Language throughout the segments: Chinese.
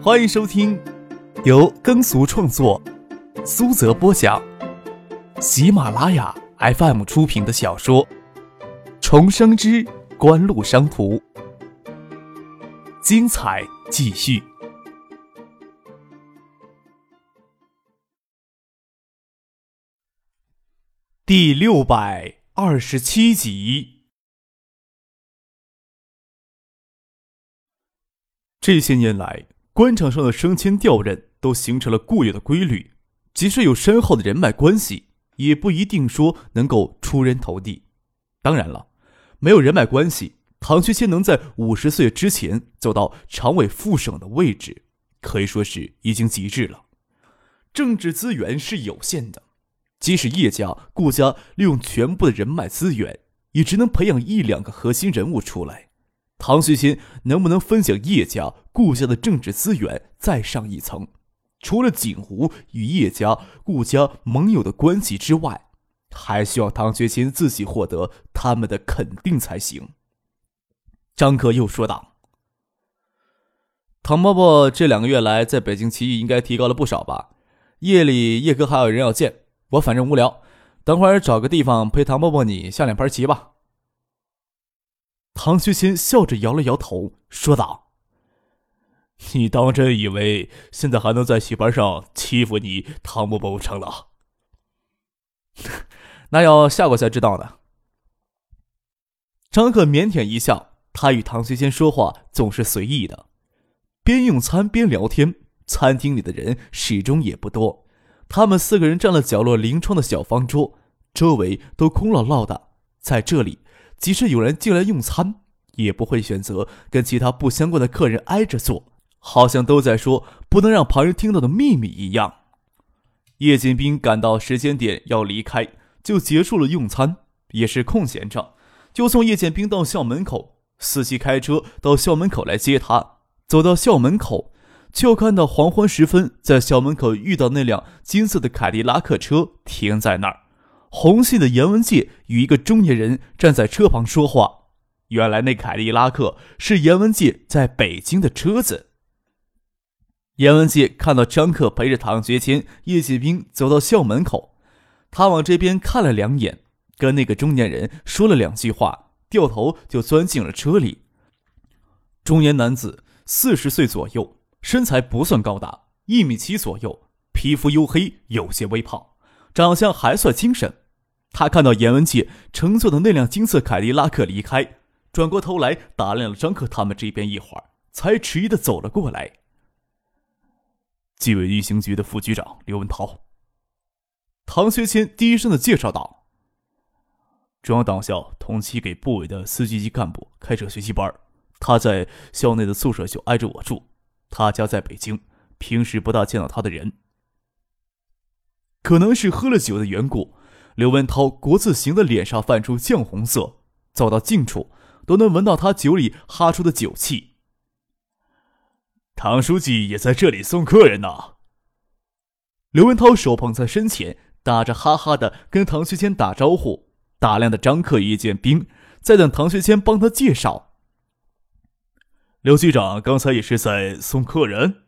欢迎收听由耕俗创作、苏泽播讲、喜马拉雅 FM 出品的小说《重生之官路商途》，精彩继续，第六百二十七集。这些年来，官场上的升迁调任都形成了固有的规律。即使有深厚的人脉关系，也不一定说能够出人头地。当然了，没有人脉关系，唐学谦能在五十岁之前走到常委副省的位置，可以说是已经极致了。政治资源是有限的，即使叶家、顾家利用全部的人脉资源，也只能培养一两个核心人物出来。唐学谦能不能分享叶家、顾家的政治资源再上一层？除了锦湖与叶家、顾家盟友的关系之外，还需要唐学谦自己获得他们的肯定才行。张克又说道：“唐伯伯这两个月来在北京棋艺应该提高了不少吧？夜里叶哥还有人要见我，反正无聊，等会儿找个地方陪唐伯伯你下两盘棋吧。”唐学谦笑着摇了摇头，说道：“你当真以为现在还能在戏班上欺负你唐伯伯不成了？那要下过才知道呢。”张克腼腆一笑，他与唐学谦说话总是随意的，边用餐边聊天。餐厅里的人始终也不多，他们四个人占了角落临窗的小方桌，周围都空落落的，在这里。即使有人进来用餐，也不会选择跟其他不相关的客人挨着坐，好像都在说不能让旁人听到的秘密一样。叶剑兵赶到时间点要离开，就结束了用餐，也是空闲着，就送叶剑兵到校门口。司机开车到校门口来接他，走到校门口，就看到黄昏时分，在校门口遇到那辆金色的凯迪拉克车停在那儿。红杏的严文介与一个中年人站在车旁说话。原来那凯迪拉克是严文介在北京的车子。严文介看到张克陪着唐学谦、叶剑兵走到校门口，他往这边看了两眼，跟那个中年人说了两句话，掉头就钻进了车里。中年男子四十岁左右，身材不算高大，一米七左右，皮肤黝黑，有些微胖。长相还算精神，他看到严文杰乘坐的那辆金色凯迪拉克离开，转过头来打量了张克他们这边一会儿，才迟疑的走了过来。纪委运行局的副局长刘文涛。唐学谦低声的介绍道：“中央党校同期给部委的司局级干部开设学习班，他在校内的宿舍就挨着我住，他家在北京，平时不大见到他的人。”可能是喝了酒的缘故，刘文涛国字形的脸上泛出酱红色，走到近处都能闻到他酒里哈出的酒气。唐书记也在这里送客人呢。刘文涛手捧在身前，打着哈哈的跟唐学谦打招呼，打量的张克一见兵，在等唐学谦帮他介绍。刘局长刚才也是在送客人。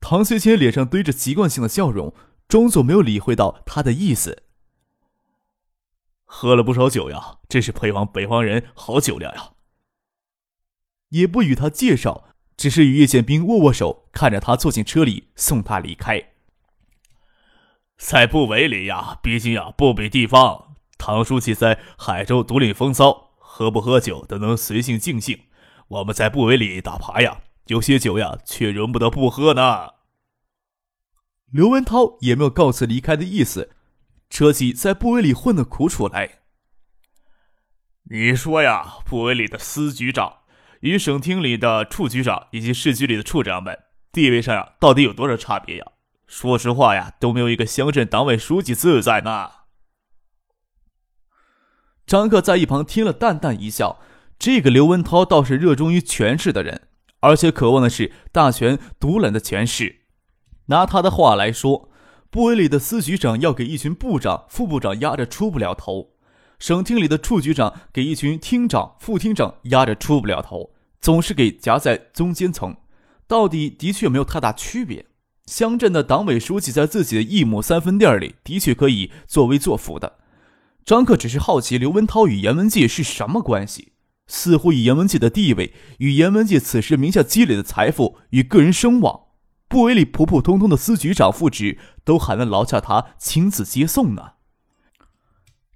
唐学谦脸上堆着习惯性的笑容，装作没有理会到他的意思。喝了不少酒呀，真是北方北方人好酒量呀。也不与他介绍，只是与叶剑兵握握手，看着他坐进车里，送他离开。在部委里呀，毕竟呀不比地方。唐书记在海州独领风骚，喝不喝酒都能随性尽兴。我们在部委里打牌呀。有些酒呀，却容不得不喝呢。刘文涛也没有告辞离开的意思，车企在部委里混的苦楚来。你说呀，部委里的司局长与省厅里的处局长以及市局里的处长们地位上呀，到底有多少差别呀？说实话呀，都没有一个乡镇党委书记自在呢。张克在一旁听了，淡淡一笑。这个刘文涛倒是热衷于权势的人。而且渴望的是大权独揽的权势。拿他的话来说，部委里的司局长要给一群部长、副部长压着出不了头；省厅里的处局长给一群厅长、副厅长压着出不了头，总是给夹在中间层。到底的确没有太大区别。乡镇的党委书记在自己的一亩三分地里的确可以作威作福的。张克只是好奇刘文涛与严文界是什么关系，似乎以严文界的地位与严文界此时名下积累的财富与个人声望，部委里普普通通的司局长副职都还能劳驾他亲自接送呢。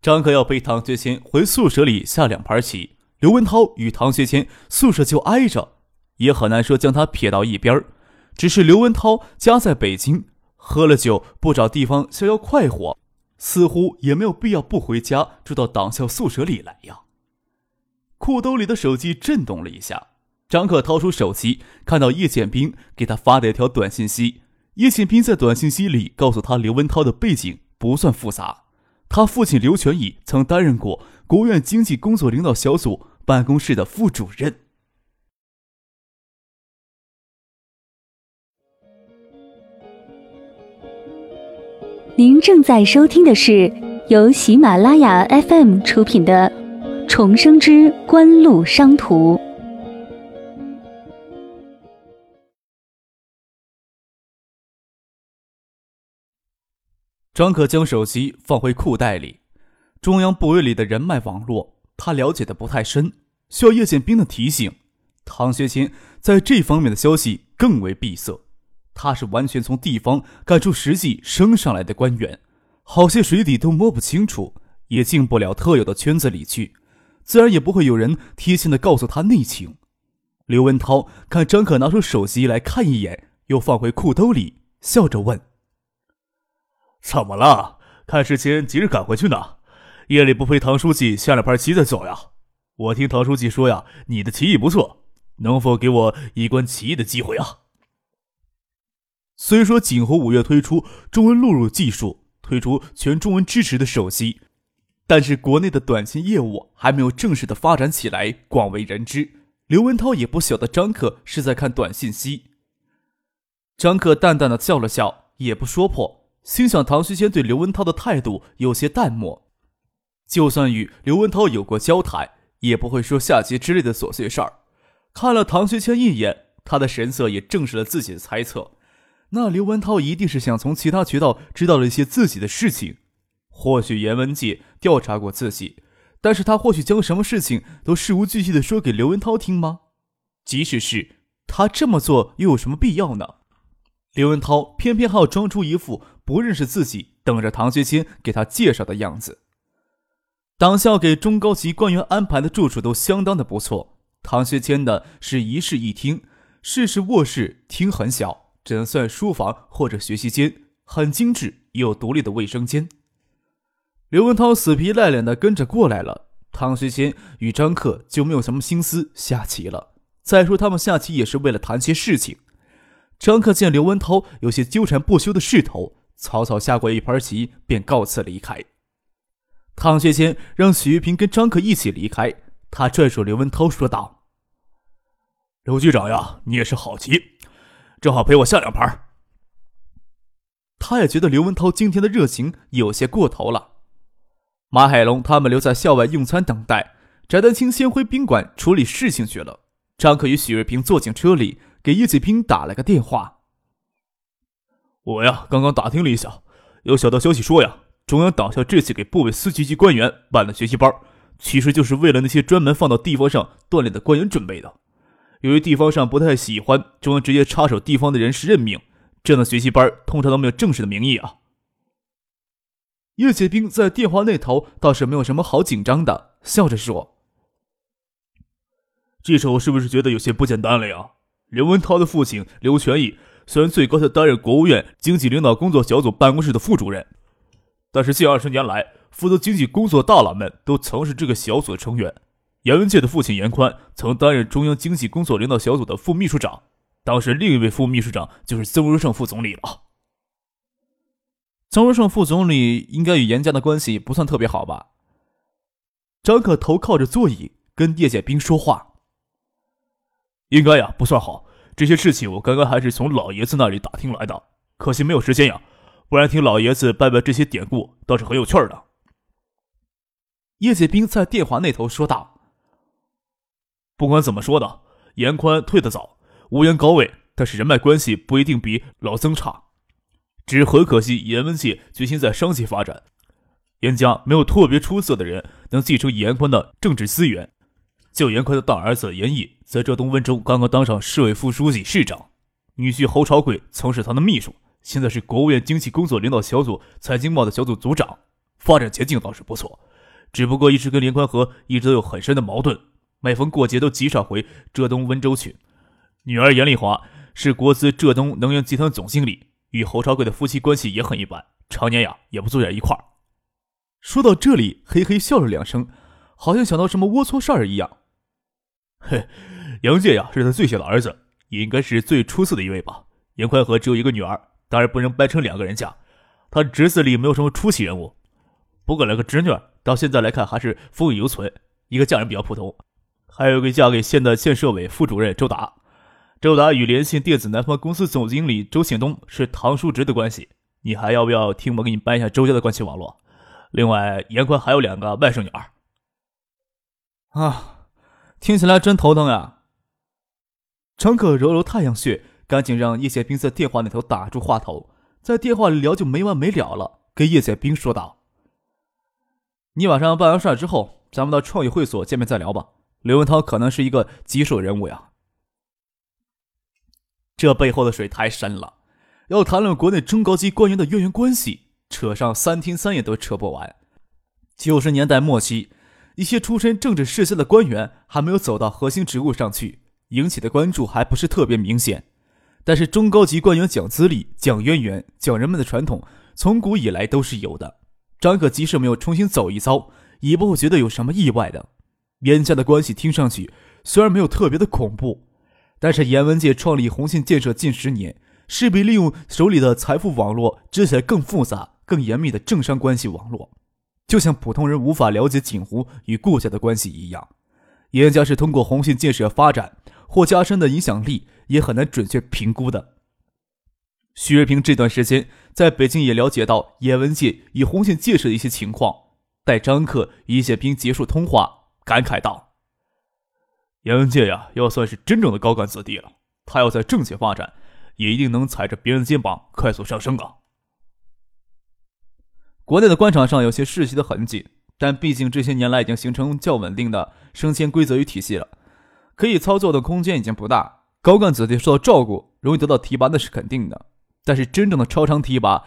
张克要陪唐学谦回宿舍里下两盘棋，刘文涛与唐学谦宿舍就挨着，也很难说将他撇到一边只是刘文涛家在北京，喝了酒不找地方逍遥快活，似乎也没有必要不回家住到党校宿舍里来呀。裤兜里的手机震动了一下，张克掏出手机，看到叶剑兵给他发的一条短信息。叶剑兵在短信息里告诉他，刘文涛的背景不算复杂。他父亲刘全义曾担任过国务院经济工作领导小组办公室的副主任。您正在收听的是由喜马拉雅 FM 出品的《重生之官路商途》。张可将手机放回裤袋里，中央部委里的人脉网络他了解的不太深，需要叶剑兵的提醒。唐学谦在这方面的消息更为闭塞，他是完全从地方干出实际升上来的官员，好些水底都摸不清楚，也进不了特有的圈子里去，自然也不会有人贴心的告诉他内情。刘文涛看张可拿出手机来看一眼，又放回裤兜里，笑着问。怎么了？看时间急着赶回去呢，夜里不陪唐书记下了盘棋再走呀？我听唐书记说呀，你的棋艺不错，能否给我一关棋艺的机会啊？虽说锦湖五月推出中文录入技术，推出全中文支持的手机，但是国内的短信业务还没有正式的发展起来，广为人知。刘文涛也不晓得张克是在看短信息。张克淡淡的笑了笑，也不说破。心想，唐学谦对刘文涛的态度有些淡漠，就算与刘文涛有过交谈，也不会说下棋之类的琐碎事儿。看了唐学谦一眼，他的神色也证实了自己的猜测。那刘文涛一定是想从其他渠道知道了一些自己的事情。或许严文杰调查过自己，但是他或许将什么事情都事无巨细的说给刘文涛听吗？即使是他这么做，又有什么必要呢？刘文涛偏偏还要装出一副不认识自己，等着唐学谦给他介绍的样子。党校给中高级官员安排的住处都相当的不错。唐学谦的是一室一厅，室是卧室，厅很小，只能算书房或者学习间，很精致，有独立的卫生间。刘文涛死皮赖脸的跟着过来了。唐学谦与张克就没有什么心思下棋了。再说他们下棋也是为了谈些事情。张克见刘文涛有些纠缠不休的势头，草草下过一盘棋，便告辞离开。唐学谦让许玉平跟张克一起离开，他拽住刘文涛说道：“刘局长呀，你也是好棋，正好陪我下两盘。”他也觉得刘文涛今天的热情有些过头了。马海龙他们留在校外用餐等待，翟丹青先回宾馆处理事情去了。张克与许瑞平坐进车里。给叶子平打了个电话。我呀，刚刚打听了一下，有小道消息说呀，中央党校这次给部委司局级官员办了学习班，其实就是为了那些专门放到地方上锻炼的官员准备的。由于地方上不太喜欢中央直接插手地方的人事任命，这样的学习班通常都没有正式的名义啊。叶剑兵在电话那头倒是没有什么好紧张的，笑着说：“这时候是不是觉得有些不简单了呀？”刘文涛的父亲刘全义虽然最高才担任国务院经济领导工作小组办公室的副主任，但是近二十年来，负责经济工作大佬们都曾是这个小组的成员。严文界的父亲严宽曾担任中央经济工作领导小组的副秘书长，当时另一位副秘书长就是曾荣盛副总理了。曾荣盛副总理应该与严家的关系不算特别好吧？张可头靠着座椅跟叶剑兵说话。应该呀，不算好。这些事情我刚刚还是从老爷子那里打听来的，可惜没有时间呀，不然听老爷子拜拜这些典故倒是很有趣的。叶剑兵在电话那头说道：“不管怎么说的，严宽退得早，无缘高位，但是人脉关系不一定比老曾差。只是很可惜，严文界决心在商界发展，严家没有特别出色的人能继承严宽的政治资源。就严宽的大儿子严毅，在浙东温州刚刚当上市委副书记、市长，女婿侯朝贵曾是他的秘书，现在是国务院经济工作领导小组财经贸的小组组长，发展前景倒是不错。只不过一直跟林宽和一直都有很深的矛盾，每逢过节都极少回浙东温州去。女儿严丽华是国资浙东能源集团总经理。与侯朝贵的夫妻关系也很一般，常年呀也不坐在一块儿。说到这里，嘿嘿笑了两声，好像想到什么龌龊事儿一样。嘿，杨介呀是他最小的儿子，也应该是最出色的一位吧。严宽和只有一个女儿，当然不能掰成两个人嫁。他侄子里没有什么出息人物，不过两个侄女到现在来看还是风韵犹存。一个嫁人比较普通，还有一个嫁给县的县社委副主任周达。周达与联信电子南方公司总经理周庆东是堂叔侄的关系，你还要不要听我给你搬一下周家的关系网络？另外，严宽还有两个外甥女儿。啊，听起来真头疼呀！张可揉揉太阳穴，赶紧让叶剑兵在电话那头打住话头，在电话里聊就没完没了了，跟叶剑兵说道：“你晚上办完事之后，咱们到创意会所见面再聊吧。刘文涛可能是一个棘手人物呀。”这背后的水太深了，要谈论国内中高级官员的渊源关系，扯上三天三夜都扯不完。九十年代末期，一些出身政治世家的官员还没有走到核心职务上去，引起的关注还不是特别明显。但是中高级官员讲资历、讲渊源、讲人们的传统，从古以来都是有的。张可即使没有重新走一遭，也不会觉得有什么意外的。严家的关系听上去虽然没有特别的恐怖。但是严文界创立红信建设近十年，势必利用手里的财富网络，织起来更复杂、更严密的政商关系网络，就像普通人无法了解锦湖与顾家的关系一样。严家是通过红信建设发展或加深的影响力，也很难准确评估的。徐瑞平这段时间在北京也了解到严文界与红线建设的一些情况，待张克与谢兵结束通话，感慨道。严文界呀，要算是真正的高干子弟了。他要在政界发展，也一定能踩着别人的肩膀快速上升啊。国内的官场上有些世袭的痕迹，但毕竟这些年来已经形成较稳定的升迁规则与体系了，可以操作的空间已经不大。高干子弟受到照顾，容易得到提拔那是肯定的。但是真正的超常提拔，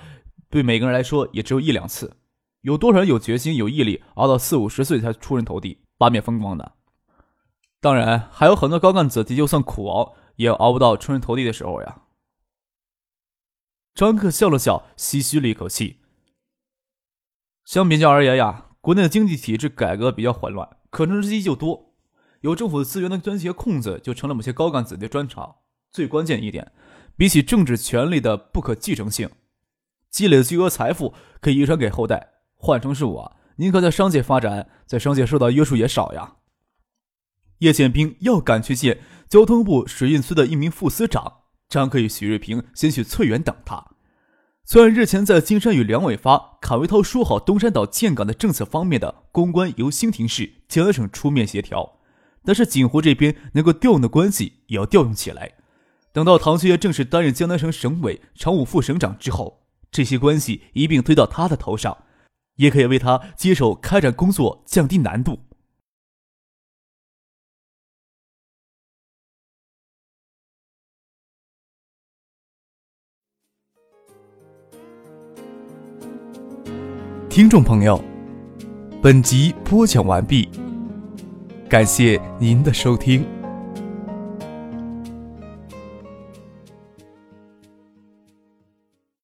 对每个人来说也只有一两次。有多少人有决心、有毅力，熬到四五十岁才出人头地、八面风光的？当然，还有很多高干子弟，就算苦熬，也熬不到出人头地的时候呀。张克笑了笑，唏嘘了一口气。相比较而言呀，国内的经济体制改革比较混乱，可乘之机就多，有政府资源的钻些空子，就成了某些高干子弟的专长。最关键一点，比起政治权力的不可继承性，积累的巨额财富可以遗传给后代。换成是我，宁可在商界发展，在商界受到约束也少呀。叶剑兵要赶去见交通部水运司的一名副司长张克与许瑞平，先去翠园等他。虽然日前在金山与梁伟发、卡维涛说好东山岛建港的政策方面的公关由兴亭市、江南省出面协调，但是锦湖这边能够调用的关系也要调用起来。等到唐学业正式担任江南省省委常务副省长之后，这些关系一并推到他的头上，也可以为他接手开展工作降低难度。听众朋友，本集播讲完毕，感谢您的收听。